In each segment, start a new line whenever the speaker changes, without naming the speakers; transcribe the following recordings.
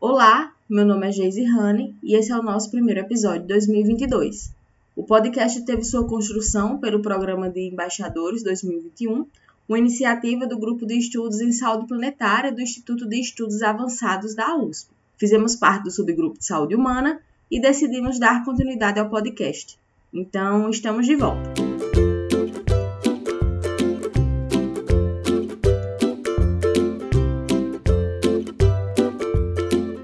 Olá, meu nome é Geise Honey e esse é o nosso primeiro episódio de 2022. O podcast teve sua construção pelo Programa de Embaixadores 2021, uma iniciativa do Grupo de Estudos em Saúde Planetária do Instituto de Estudos Avançados da USP. Fizemos parte do subgrupo de Saúde Humana e decidimos dar continuidade ao podcast. Então, estamos de volta.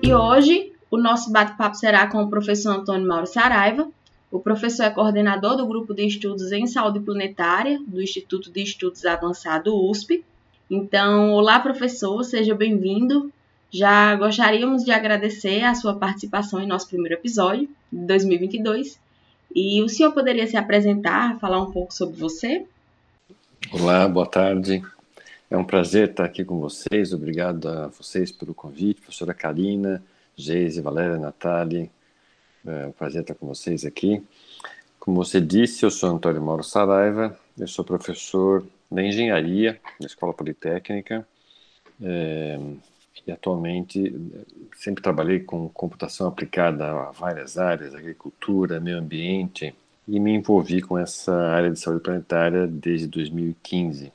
E hoje o nosso bate-papo será com o professor Antônio Mauro Saraiva. O professor é coordenador do grupo de estudos em saúde planetária do Instituto de Estudos Avançado USP. Então, olá professor, seja bem-vindo. Já gostaríamos de agradecer a sua participação em nosso primeiro episódio de 2022. E o senhor poderia se apresentar, falar um pouco sobre você?
Olá, boa tarde. É um prazer estar aqui com vocês. Obrigado a vocês pelo convite, professora Karina, Geise, Valéria, Natália. É um prazer estar com vocês aqui. Como você disse, eu sou Antônio Mauro Saraiva, eu sou professor da engenharia na Escola Politécnica é, e atualmente sempre trabalhei com computação aplicada a várias áreas, agricultura, meio ambiente, e me envolvi com essa área de saúde planetária desde 2015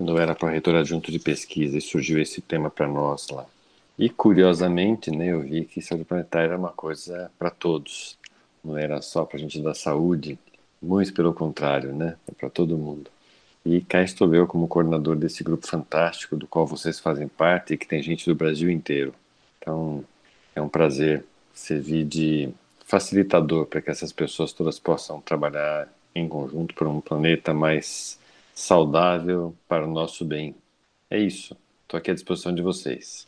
quando eu era pró-reitor adjunto de pesquisa e surgiu esse tema para nós lá. E curiosamente, né, eu vi que saúde planetária era uma coisa para todos, não era só para a gente da saúde, muito pelo contrário, né, é para todo mundo. E cá estou eu como coordenador desse grupo fantástico do qual vocês fazem parte e que tem gente do Brasil inteiro. Então, é um prazer servir de facilitador para que essas pessoas todas possam trabalhar em conjunto por um planeta mais saudável para o nosso bem. É isso. Estou aqui à disposição de vocês.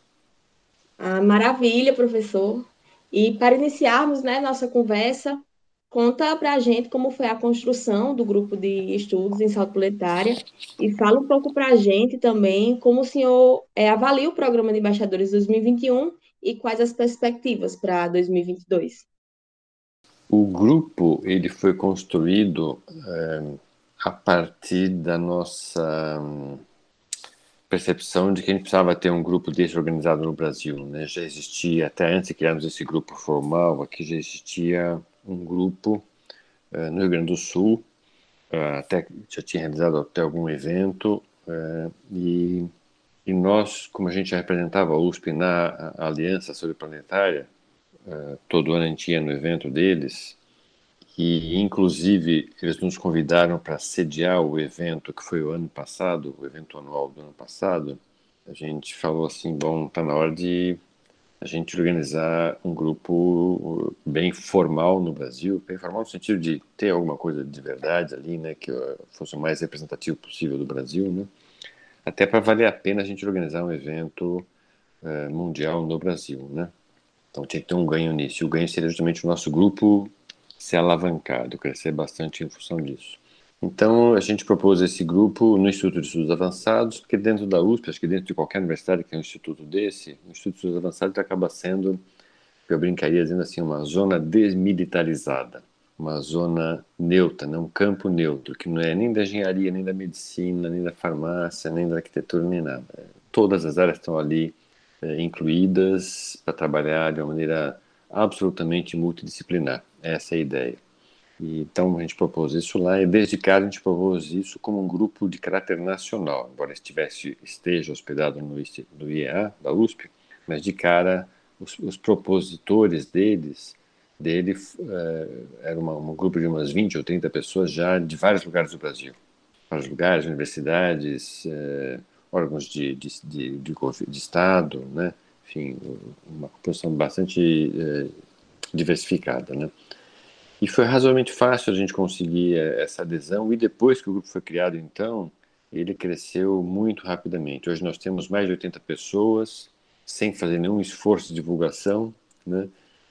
Ah, maravilha, professor. E para iniciarmos né, nossa conversa, conta para a gente como foi a construção do grupo de estudos em saúde planetária e fala um pouco para a gente também como o senhor é, avalia o programa de embaixadores 2021 e quais as perspectivas para 2022.
O grupo ele foi construído é a partir da nossa hum, percepção de que a gente precisava ter um grupo desse organizado no Brasil. Né? Já existia, até antes de criarmos esse grupo formal, aqui já existia um grupo uh, no Rio Grande do Sul, uh, até já tinha realizado até algum evento, uh, e, e nós, como a gente já representava a USP na Aliança Sobreplanetária, todo ano a gente ia no evento deles, e inclusive eles nos convidaram para sediar o evento que foi o ano passado, o evento anual do ano passado. A gente falou assim, bom, está na hora de a gente organizar um grupo bem formal no Brasil, bem formal no sentido de ter alguma coisa de verdade ali, né, que fosse o mais representativo possível do Brasil, né, até para valer a pena a gente organizar um evento uh, mundial no Brasil, né. Então tinha que ter um ganho nisso. E o ganho seria justamente o nosso grupo ser alavancado, crescer bastante em função disso. Então, a gente propôs esse grupo no Instituto de Estudos Avançados, porque dentro da USP, acho que dentro de qualquer universidade que tem um instituto desse, o Instituto de Estudos Avançados acaba sendo, eu brincaria dizendo assim, uma zona desmilitarizada, uma zona neutra, né? um campo neutro, que não é nem da engenharia, nem da medicina, nem da farmácia, nem da arquitetura, nem nada. Todas as áreas estão ali é, incluídas para trabalhar de uma maneira absolutamente multidisciplinar. Essa é a ideia. E, então a gente propôs isso lá e desde cara a gente propôs isso como um grupo de caráter nacional, embora estivesse esteja hospedado no, no IEA da USP, mas de cara os, os propositores deles dele uh, era uma, um grupo de umas 20 ou 30 pessoas já de vários lugares do Brasil, vários lugares, universidades, uh, órgãos de, de, de, de, de Estado, né? Enfim, uma composição bastante uh, diversificada, né? E foi razoavelmente fácil a gente conseguir eh, essa adesão, e depois que o grupo foi criado, então, ele cresceu muito rapidamente. Hoje nós temos mais de 80 pessoas, sem fazer nenhum esforço de divulgação, né?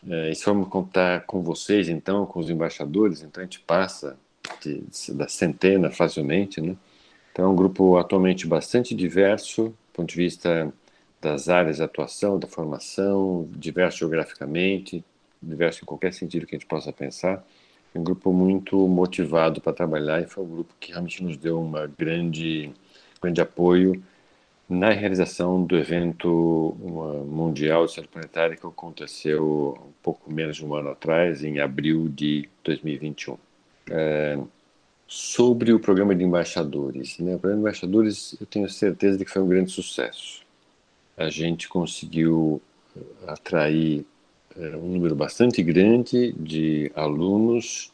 É, e se formos contar com vocês, então, com os embaixadores, então a gente passa de, de, da centena facilmente, né? Então é um grupo atualmente bastante diverso, do ponto de vista das áreas de atuação, da formação, diverso geograficamente, diverso em qualquer sentido que a gente possa pensar. É um grupo muito motivado para trabalhar e foi um grupo que realmente nos deu uma grande, grande apoio na realização do evento mundial de saúde planetária que aconteceu um pouco menos de um ano atrás, em abril de 2021. É, sobre o programa de embaixadores. Né? O programa de embaixadores, eu tenho certeza de que foi um grande sucesso. A gente conseguiu atrair é, um número bastante grande de alunos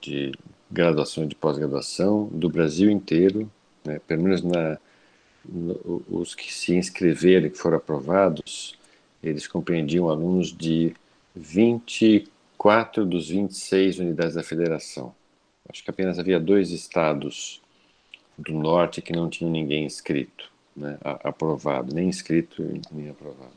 de graduação e de pós-graduação do Brasil inteiro, né? pelo menos na os que se inscreveram, que foram aprovados, eles compreendiam alunos de 24 dos 26 unidades da federação. Acho que apenas havia dois estados do norte que não tinham ninguém inscrito, né, aprovado, nem inscrito nem aprovado.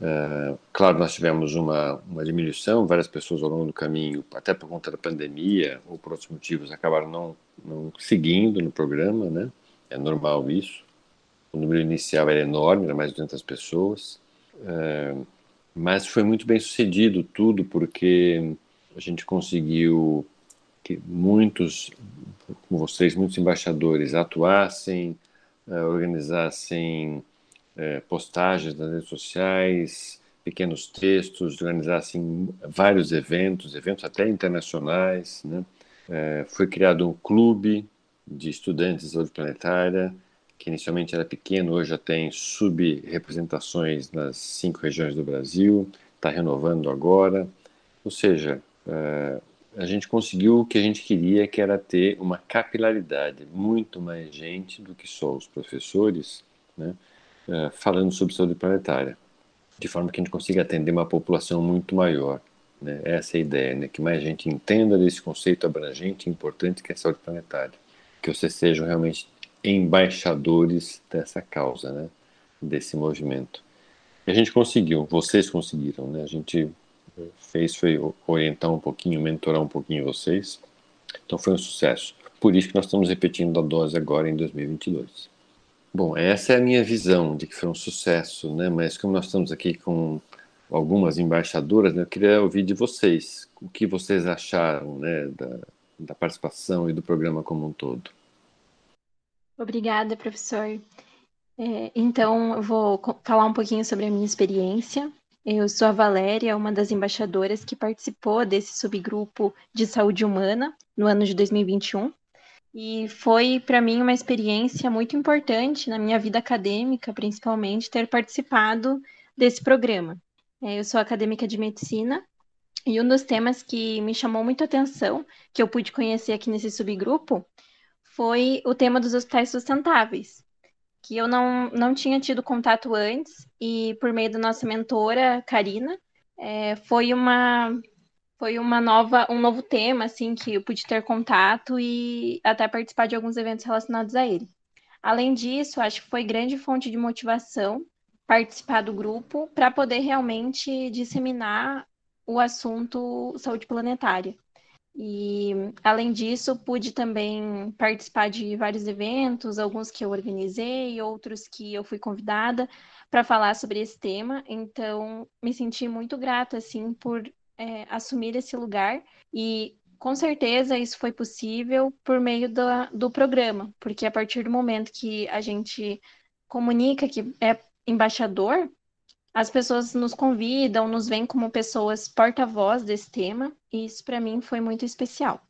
Uh, claro, nós tivemos uma, uma diminuição, várias pessoas ao longo do caminho, até por conta da pandemia ou por outros motivos, acabaram não, não seguindo no programa, né? É normal isso. O número inicial era enorme, era mais de 200 pessoas, é, mas foi muito bem sucedido tudo, porque a gente conseguiu que muitos, como vocês, muitos embaixadores atuassem, é, organizassem é, postagens nas redes sociais, pequenos textos, organizassem vários eventos, eventos até internacionais. Né? É, foi criado um clube de estudantes de saúde planetária, que inicialmente era pequeno, hoje já tem subrepresentações nas cinco regiões do Brasil, está renovando agora. Ou seja, a gente conseguiu o que a gente queria, que era ter uma capilaridade, muito mais gente do que só os professores, né, uh, falando sobre saúde planetária, de forma que a gente consiga atender uma população muito maior. Né? Essa é a ideia, né? que mais gente entenda desse conceito abrangente e importante que é a saúde planetária. Que vocês sejam realmente embaixadores dessa causa, né? Desse movimento. E a gente conseguiu, vocês conseguiram, né? A gente fez foi orientar um pouquinho, mentorar um pouquinho vocês. Então foi um sucesso. Por isso que nós estamos repetindo a dose agora em 2022. Bom, essa é a minha visão de que foi um sucesso, né? Mas como nós estamos aqui com algumas embaixadoras, né, eu queria ouvir de vocês o que vocês acharam, né, da, da participação e do programa como um todo.
Obrigada, professor. É, então, eu vou falar um pouquinho sobre a minha experiência. Eu sou a Valéria, uma das embaixadoras que participou desse subgrupo de saúde humana no ano de 2021. E foi para mim uma experiência muito importante na minha vida acadêmica, principalmente, ter participado desse programa. É, eu sou acadêmica de medicina e um dos temas que me chamou muito a atenção, que eu pude conhecer aqui nesse subgrupo, foi o tema dos hospitais sustentáveis, que eu não, não tinha tido contato antes, e por meio da nossa mentora, Karina, é, foi uma foi uma nova um novo tema assim que eu pude ter contato e até participar de alguns eventos relacionados a ele. Além disso, acho que foi grande fonte de motivação participar do grupo para poder realmente disseminar o assunto saúde planetária. E, além disso, pude também participar de vários eventos, alguns que eu organizei, outros que eu fui convidada para falar sobre esse tema. Então, me senti muito grata, assim, por é, assumir esse lugar. E, com certeza, isso foi possível por meio do, do programa, porque a partir do momento que a gente comunica que é embaixador, as pessoas nos convidam, nos veem como pessoas porta-voz desse tema, e isso para mim foi muito especial.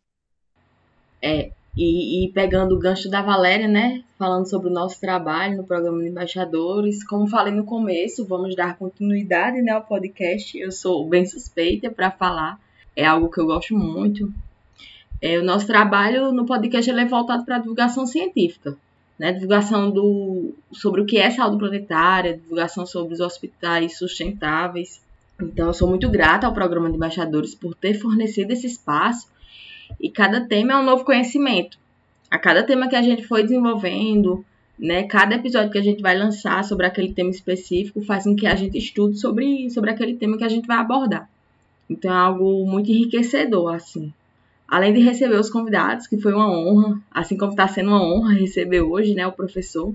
É, e, e, pegando o gancho da Valéria, né, falando sobre o nosso trabalho no programa de embaixadores, como falei no começo, vamos dar continuidade né, ao podcast. Eu sou bem suspeita para falar, é algo que eu gosto muito. É, o nosso trabalho no podcast é voltado para a divulgação científica né, divulgação do, sobre o que é saúde planetária, divulgação sobre os hospitais sustentáveis. Então, eu sou muito grata ao programa de embaixadores por ter fornecido esse espaço e cada tema é um novo conhecimento. A cada tema que a gente foi desenvolvendo, né, cada episódio que a gente vai lançar sobre aquele tema específico faz com que a gente estude sobre, sobre aquele tema que a gente vai abordar. Então, é algo muito enriquecedor, assim além de receber os convidados, que foi uma honra, assim como está sendo uma honra receber hoje, né, o professor.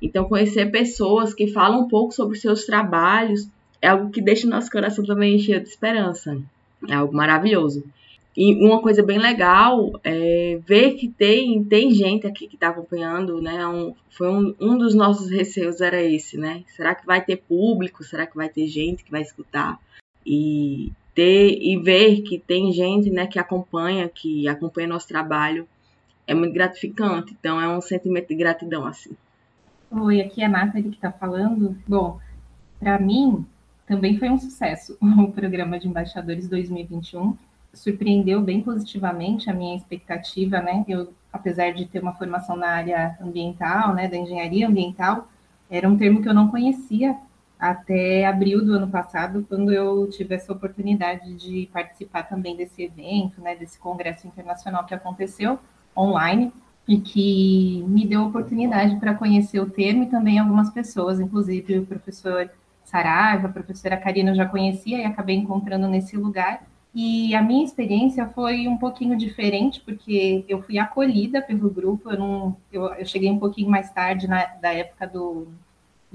Então, conhecer pessoas que falam um pouco sobre os seus trabalhos é algo que deixa o nosso coração também cheio de esperança. É algo maravilhoso. e uma coisa bem legal é ver que tem, tem gente aqui que está acompanhando, né? Um, foi um, um dos nossos receios era esse, né? Será que vai ter público? Será que vai ter gente que vai escutar? E ter e ver que tem gente, né, que acompanha, que acompanha nosso trabalho, é muito gratificante. Então é um sentimento de gratidão assim.
Oi, aqui é a Nathalie que está falando. Bom, para mim também foi um sucesso o programa de embaixadores 2021 surpreendeu bem positivamente a minha expectativa, né? Eu, apesar de ter uma formação na área ambiental, né, da engenharia ambiental, era um termo que eu não conhecia até abril do ano passado, quando eu tive essa oportunidade de participar também desse evento, né, desse congresso internacional que aconteceu online e que me deu oportunidade para conhecer o termo e também algumas pessoas, inclusive o professor Saraiva, a professora Karina eu já conhecia e acabei encontrando nesse lugar. E a minha experiência foi um pouquinho diferente, porque eu fui acolhida pelo grupo, eu, não, eu, eu cheguei um pouquinho mais tarde na, da época do,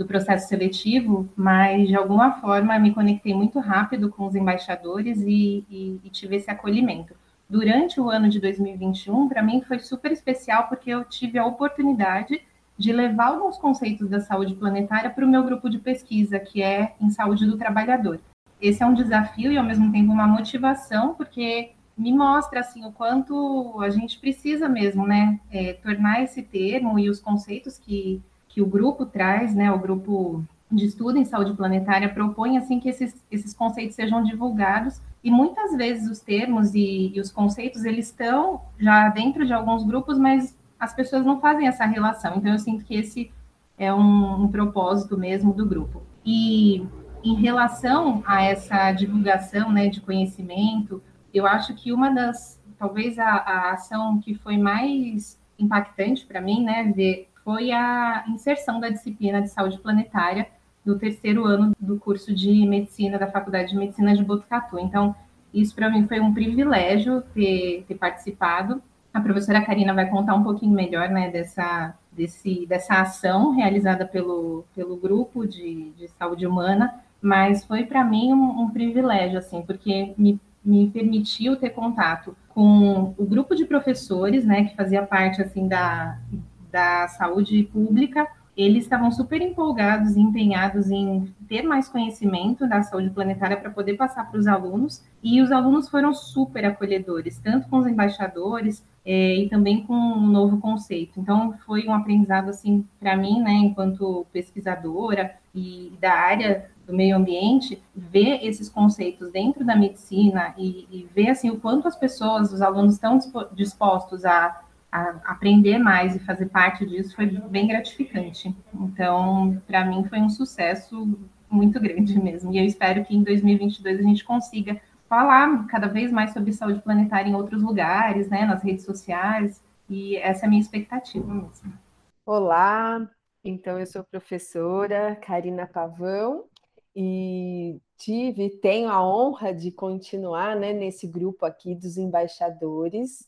do processo seletivo, mas de alguma forma me conectei muito rápido com os embaixadores e, e, e tive esse acolhimento. Durante o ano de 2021, para mim foi super especial, porque eu tive a oportunidade de levar alguns conceitos da saúde planetária para o meu grupo de pesquisa, que é em saúde do trabalhador esse é um desafio e ao mesmo tempo uma motivação, porque me mostra assim o quanto a gente precisa mesmo, né, é, tornar esse termo e os conceitos que, que o grupo traz, né, o grupo de estudo em saúde planetária propõe assim que esses, esses conceitos sejam divulgados e muitas vezes os termos e, e os conceitos eles estão já dentro de alguns grupos, mas as pessoas não fazem essa relação. Então eu sinto que esse é um, um propósito mesmo do grupo. E em relação a essa divulgação né, de conhecimento, eu acho que uma das, talvez a, a ação que foi mais impactante para mim, né, ver, foi a inserção da disciplina de saúde planetária no terceiro ano do curso de medicina da Faculdade de Medicina de Botucatu. Então, isso para mim foi um privilégio ter, ter participado. A professora Karina vai contar um pouquinho melhor né, dessa, desse, dessa ação realizada pelo, pelo grupo de, de saúde humana, mas foi para mim um, um, privilégio, assim, porque me, me permitiu ter contato com o grupo de professores, né, que fazia parte, assim, da, da saúde pública, eles estavam super empolgados e empenhados em ter mais conhecimento da saúde planetária para poder passar para os alunos, e os alunos foram super acolhedores, tanto com os embaixadores é, e também com um novo conceito. Então, foi um aprendizado, assim, para mim, né, enquanto pesquisadora e da área do meio ambiente, ver esses conceitos dentro da medicina e, e ver assim o quanto as pessoas, os alunos estão dispostos a, aprender mais e fazer parte disso foi bem gratificante. Então, para mim foi um sucesso muito grande mesmo. E eu espero que em 2022 a gente consiga falar cada vez mais sobre saúde planetária em outros lugares, né, nas redes sociais. E essa é a minha expectativa mesmo.
Olá, então eu sou professora Karina Pavão e tive, tenho a honra de continuar né, nesse grupo aqui dos embaixadores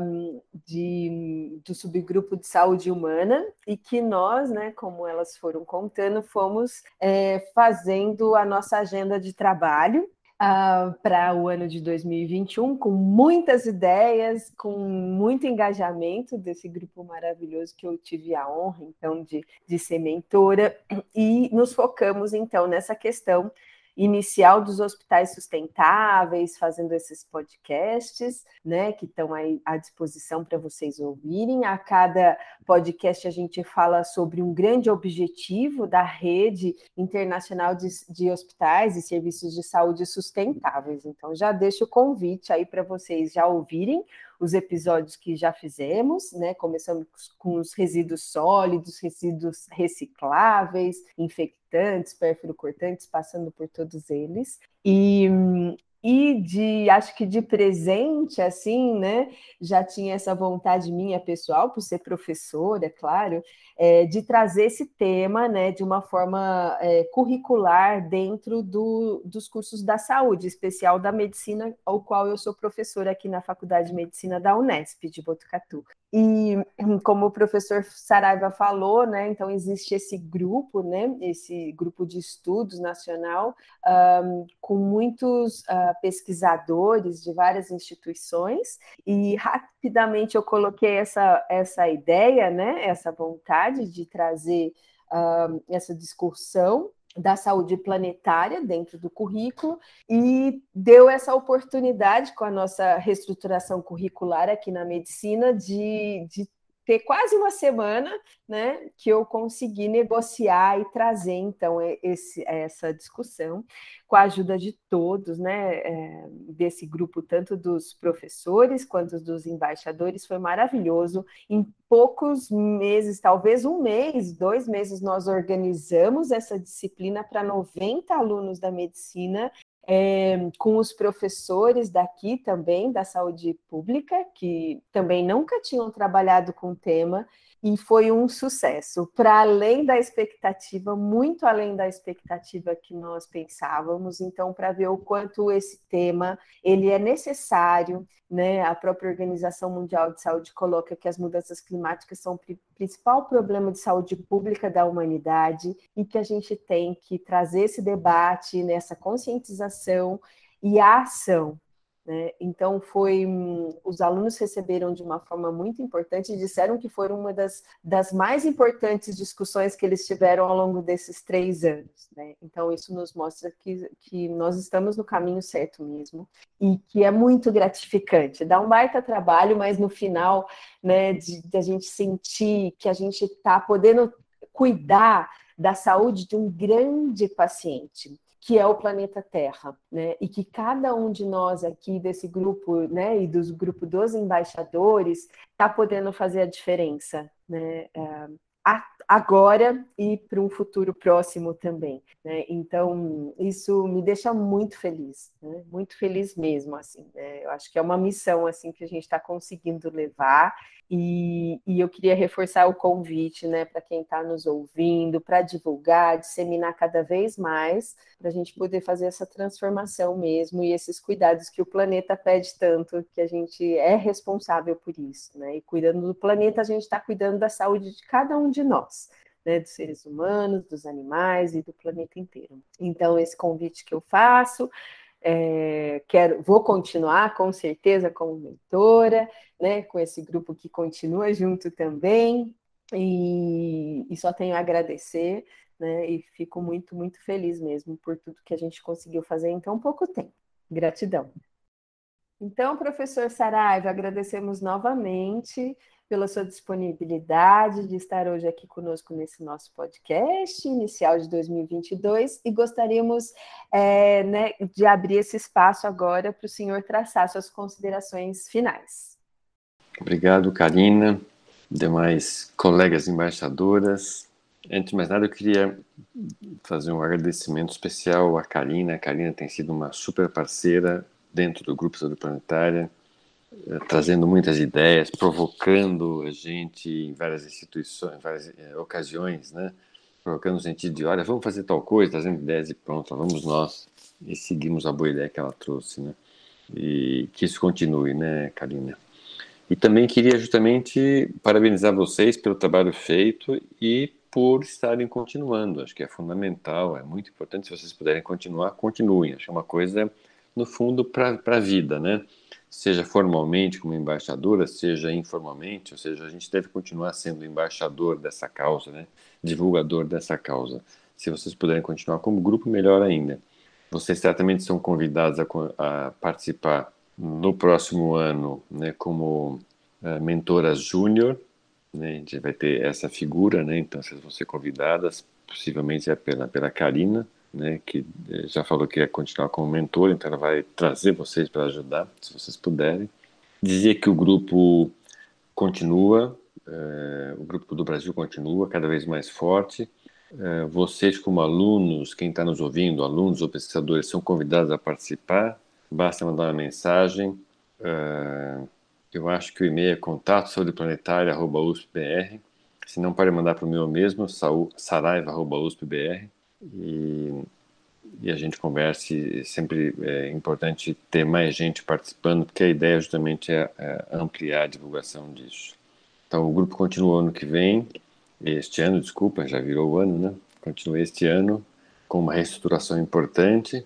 um, de, do subgrupo de saúde humana e que nós, né, como elas foram contando, fomos é, fazendo a nossa agenda de trabalho uh, para o ano de 2021, com muitas ideias, com muito engajamento desse grupo maravilhoso que eu tive a honra, então, de, de ser mentora, e nos focamos, então, nessa questão inicial dos hospitais sustentáveis, fazendo esses podcasts, né, que estão aí à disposição para vocês ouvirem. A cada podcast a gente fala sobre um grande objetivo da rede internacional de, de hospitais e serviços de saúde sustentáveis. Então já deixo o convite aí para vocês já ouvirem os episódios que já fizemos, né? Começamos com os resíduos sólidos, resíduos recicláveis, infectantes, cortantes, passando por todos eles. E e de, acho que de presente, assim, né? Já tinha essa vontade minha pessoal, por ser professora, é claro, é, de trazer esse tema, né, de uma forma é, curricular dentro do, dos cursos da saúde, especial da medicina, ao qual eu sou professora aqui na Faculdade de Medicina da Unesp de Botucatu. E como o professor Saraiva falou, né, então existe esse grupo, né, esse grupo de estudos nacional, um, com muitos uh, pesquisadores de várias instituições, e rapidamente eu coloquei essa, essa ideia, né, essa vontade de trazer uh, essa discussão da saúde planetária dentro do currículo e deu essa oportunidade com a nossa reestruturação curricular aqui na medicina de, de ter quase uma semana, né, que eu consegui negociar e trazer então esse, essa discussão com a ajuda de todos, né, é, desse grupo tanto dos professores quanto dos embaixadores foi maravilhoso. Em poucos meses, talvez um mês, dois meses, nós organizamos essa disciplina para 90 alunos da medicina é, com os professores daqui também, da saúde pública, que também nunca tinham trabalhado com o tema, e foi um sucesso, para além da expectativa, muito além da expectativa que nós pensávamos. Então, para ver o quanto esse tema ele é necessário, né? A própria Organização Mundial de Saúde coloca que as mudanças climáticas são o principal problema de saúde pública da humanidade e que a gente tem que trazer esse debate, nessa conscientização e a ação, né? Então, foi os alunos receberam de uma forma muito importante e disseram que foram uma das, das mais importantes discussões que eles tiveram ao longo desses três anos. Né? Então, isso nos mostra que, que nós estamos no caminho certo mesmo e que é muito gratificante. Dá um baita trabalho, mas no final, né, de, de a gente sentir que a gente está podendo cuidar da saúde de um grande paciente que é o planeta Terra, né? E que cada um de nós aqui desse grupo, né, e dos grupo dos embaixadores, está podendo fazer a diferença, né? É, agora e para um futuro próximo também. Né? Então, isso me deixa muito feliz, né? muito feliz mesmo. Assim, né? Eu acho que é uma missão assim que a gente está conseguindo levar e, e, eu queria reforçar o convite né, para quem está nos ouvindo, para divulgar, disseminar cada vez mais, para a gente poder fazer essa transformação mesmo e esses cuidados que o planeta pede tanto, que a gente é responsável por isso. Né? E cuidando do planeta, a gente está cuidando da saúde de cada um de nós. Né, dos seres humanos, dos animais e do planeta inteiro. Então, esse convite que eu faço, é, quero, vou continuar com certeza como mentora, né, com esse grupo que continua junto também, e, e só tenho a agradecer, né, e fico muito, muito feliz mesmo por tudo que a gente conseguiu fazer em tão pouco tempo. Gratidão. Então, professor Saraiva, agradecemos novamente pela sua disponibilidade de estar hoje aqui conosco nesse nosso podcast inicial de 2022 e gostaríamos é, né, de abrir esse espaço agora para o senhor traçar suas considerações finais.
Obrigado, Karina, demais colegas embaixadoras. Antes de mais nada, eu queria fazer um agradecimento especial à Karina. A Karina tem sido uma super parceira dentro do Grupo Saúde Planetária eh, trazendo muitas ideias, provocando a gente em várias instituições, em várias eh, ocasiões, né? Provocando no sentido de, olha, vamos fazer tal coisa, trazendo ideias e pronto, vamos nós. E seguimos a boa ideia que ela trouxe, né? E que isso continue, né, Karina? E também queria justamente parabenizar vocês pelo trabalho feito e por estarem continuando. Acho que é fundamental, é muito importante. Se vocês puderem continuar, continuem. Acho que é uma coisa, no fundo, para a vida, né? seja formalmente como embaixadora, seja informalmente, ou seja, a gente deve continuar sendo embaixador dessa causa, né? divulgador dessa causa. Se vocês puderem continuar como grupo, melhor ainda. Vocês certamente são convidados a, a participar no próximo ano né, como uh, mentoras júnior. Né, a gente vai ter essa figura, né, então vocês vão ser convidadas, possivelmente é pela, pela Karina, né, que eh, já falou que ia continuar como mentor, então ela vai trazer vocês para ajudar, se vocês puderem. Dizia que o grupo continua, é, o grupo do Brasil continua cada vez mais forte. É, vocês, como alunos, quem está nos ouvindo, alunos ou pesquisadores, são convidados a participar. Basta mandar uma mensagem. É, eu acho que o e-mail é contato saudeplanetária.usp.br. Se não, pode mandar para o meu mesmo, saraiva.usp.br e, e a gente converse. Sempre é importante ter mais gente participando, porque a ideia justamente é, é ampliar a divulgação disso. Então, o grupo continua ano que vem, este ano, desculpa, já virou o ano, né? Continua este ano com uma reestruturação importante.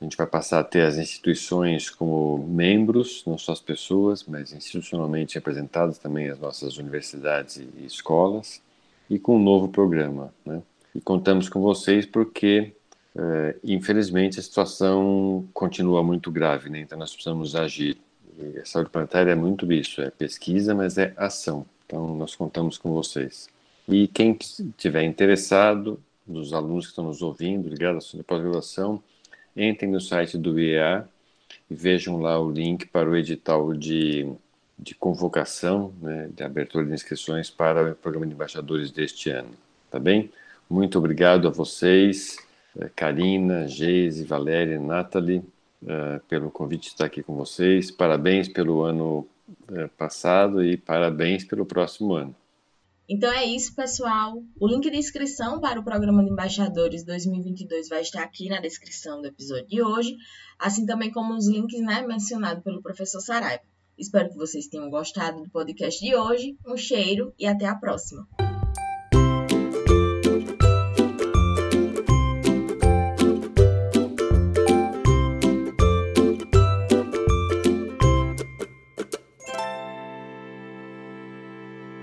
A gente vai passar a ter as instituições como membros, não só as pessoas, mas institucionalmente representadas também as nossas universidades e escolas, e com um novo programa. Né? E contamos com vocês porque, é, infelizmente, a situação continua muito grave, né? então nós precisamos agir. E a saúde planetária é muito isso, é pesquisa, mas é ação. Então nós contamos com vocês. E quem estiver interessado, dos alunos que estão nos ouvindo, ligados à pós-graduação, entrem no site do IEA e vejam lá o link para o edital de, de convocação, né, de abertura de inscrições para o programa de embaixadores deste ano. Tá bem? Muito obrigado a vocês, eh, Karina, Geise, Valéria, Nathalie, uh, pelo convite de estar aqui com vocês. Parabéns pelo ano uh, passado e parabéns pelo próximo ano.
Então é isso, pessoal. O link de inscrição para o programa de embaixadores 2022 vai estar aqui na descrição do episódio de hoje, assim também como os links né, mencionados pelo professor Saraiva. Espero que vocês tenham gostado do podcast de hoje. Um cheiro e até a próxima.